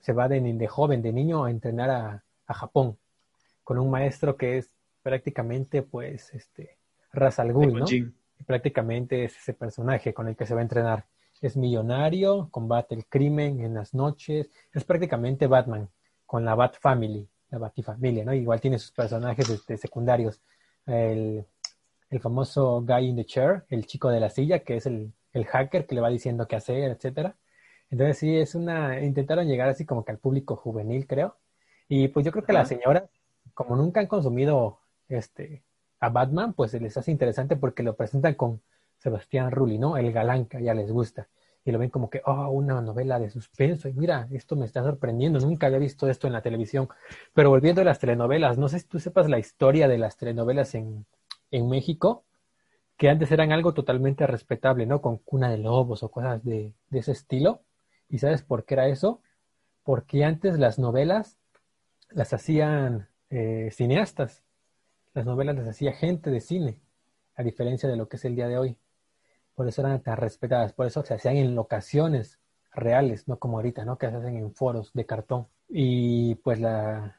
se va de, de joven, de niño, a entrenar a, a, Japón con un maestro que es prácticamente, pues, este, Ras Al Ghul, ¿no? prácticamente es ese personaje con el que se va a entrenar. Es millonario, combate el crimen en las noches, es prácticamente Batman con la Bat Family, la Batifamilia, ¿no? Igual tiene sus personajes este, secundarios. El, el, famoso guy in the chair, el chico de la silla, que es el, el hacker que le va diciendo qué hacer, etcétera. Entonces sí, es una, intentaron llegar así como que al público juvenil, creo. Y pues yo creo que la señora, como nunca han consumido este a Batman, pues les hace interesante porque lo presentan con Sebastián Rulli, ¿no? El galán que ya les gusta. Y lo ven como que, oh, una novela de suspenso. Y mira, esto me está sorprendiendo. Nunca había visto esto en la televisión. Pero volviendo a las telenovelas, no sé si tú sepas la historia de las telenovelas en, en México, que antes eran algo totalmente respetable, ¿no? Con cuna de lobos o cosas de, de ese estilo. ¿Y sabes por qué era eso? Porque antes las novelas las hacían eh, cineastas las novelas las hacía gente de cine, a diferencia de lo que es el día de hoy. Por eso eran tan respetadas, por eso se hacían en locaciones reales, no como ahorita, ¿no? Que se hacen en foros de cartón. Y pues la,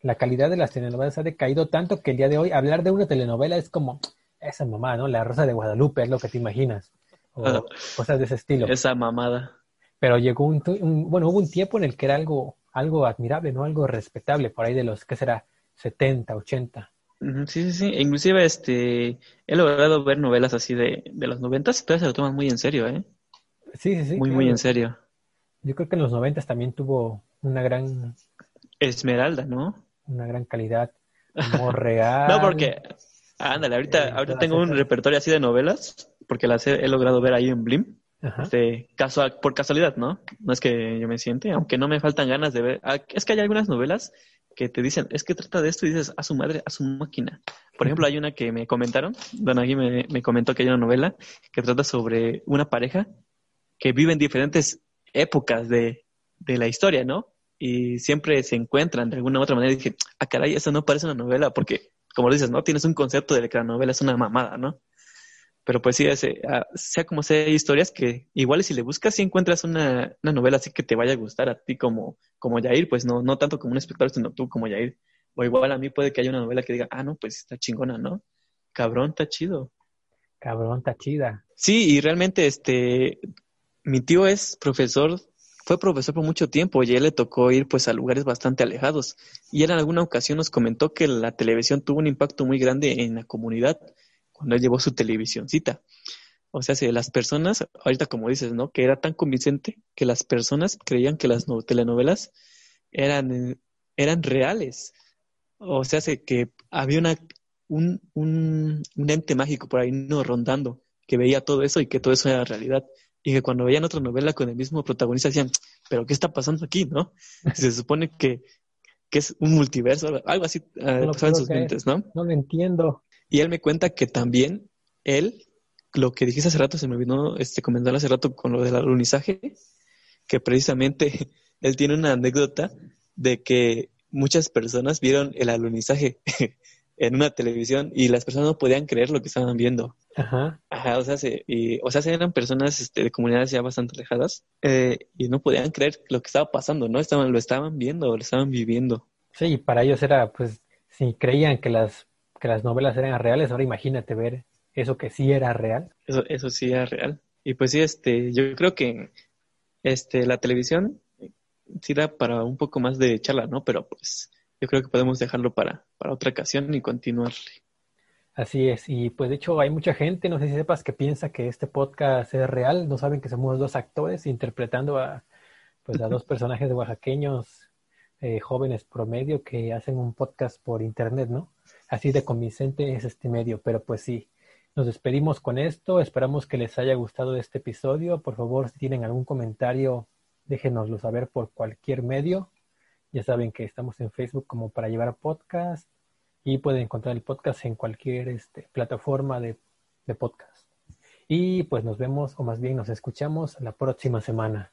la calidad de las telenovelas ha decaído tanto que el día de hoy hablar de una telenovela es como esa mamá, ¿no? La Rosa de Guadalupe es lo que te imaginas. O cosas de ese estilo. Esa mamada. Pero llegó un, un, bueno, hubo un tiempo en el que era algo, algo admirable, ¿no? Algo respetable, por ahí de los, ¿qué será? 70, 80. Sí, sí, sí. Inclusive este, he logrado ver novelas así de, de los noventas, pero se lo toman muy en serio, ¿eh? Sí, sí, sí. Muy, muy en serio. Yo creo que en los noventas también tuvo una gran... Esmeralda, ¿no? Una gran calidad. real. no, porque... Ándale, ahorita, eh, ahorita tengo un repertorio así de novelas, porque las he, logrado ver ahí en Blim. Este, casual, por casualidad, ¿no? No es que yo me siente, aunque no me faltan ganas de ver. Ah, es que hay algunas novelas que te dicen, es que trata de esto y dices, a su madre, a su máquina. Por ejemplo, hay una que me comentaron, Don Agui me, me comentó que hay una novela que trata sobre una pareja que vive en diferentes épocas de, de la historia, ¿no? Y siempre se encuentran de alguna u otra manera. Y dije, ah, caray, eso no parece una novela, porque, como dices, ¿no? Tienes un concepto de que la novela es una mamada, ¿no? Pero pues sí, ah, sea como sea, hay historias que igual si le buscas, si encuentras una, una, novela así que te vaya a gustar a ti como, como Yair, pues no, no tanto como un espectador, sino tú como Yair. O igual a mí puede que haya una novela que diga, ah, no, pues está chingona, ¿no? Cabrón, está chido. Cabrón, está chida. Sí, y realmente este, mi tío es profesor, fue profesor por mucho tiempo y a él le tocó ir pues a lugares bastante alejados. Y él en alguna ocasión nos comentó que la televisión tuvo un impacto muy grande en la comunidad cuando él llevó su televisioncita. O sea, si las personas, ahorita como dices, ¿no? Que era tan convincente que las personas creían que las telenovelas eran, eran reales. O sea, que había una, un, un, un, ente mágico por ahí no rondando que veía todo eso y que todo eso era realidad. Y que cuando veían otra novela con el mismo protagonista decían, pero ¿qué está pasando aquí, no? Se supone que, que es un multiverso, algo así, uh, sus mentes, ¿no? No lo entiendo. Y él me cuenta que también él, lo que dijiste hace rato, se me olvidó este, comentar hace rato con lo del alunizaje, que precisamente él tiene una anécdota de que muchas personas vieron el alunizaje en una televisión y las personas no podían creer lo que estaban viendo. Ajá. Ajá, o sea, se, y, o sea, eran personas este, de comunidades ya bastante alejadas eh, y no podían creer lo que estaba pasando, ¿no? Estaban, lo estaban viendo, lo estaban viviendo. Sí, para ellos era, pues, si creían que las que las novelas eran reales, ahora imagínate ver eso que sí era real. Eso, eso sí era real. Y pues sí, este, yo creo que este, la televisión sí da para un poco más de charla, ¿no? Pero pues yo creo que podemos dejarlo para, para otra ocasión y continuarle. Así es, y pues de hecho hay mucha gente, no sé si sepas, que piensa que este podcast es real, no saben que somos dos actores interpretando a, pues, a dos personajes oaxaqueños eh, jóvenes promedio que hacen un podcast por internet, ¿no? Así de convincente es este medio, pero pues sí, nos despedimos con esto, esperamos que les haya gustado este episodio, por favor si tienen algún comentario déjenoslo saber por cualquier medio, ya saben que estamos en Facebook como para llevar podcast y pueden encontrar el podcast en cualquier este, plataforma de, de podcast. Y pues nos vemos, o más bien nos escuchamos la próxima semana.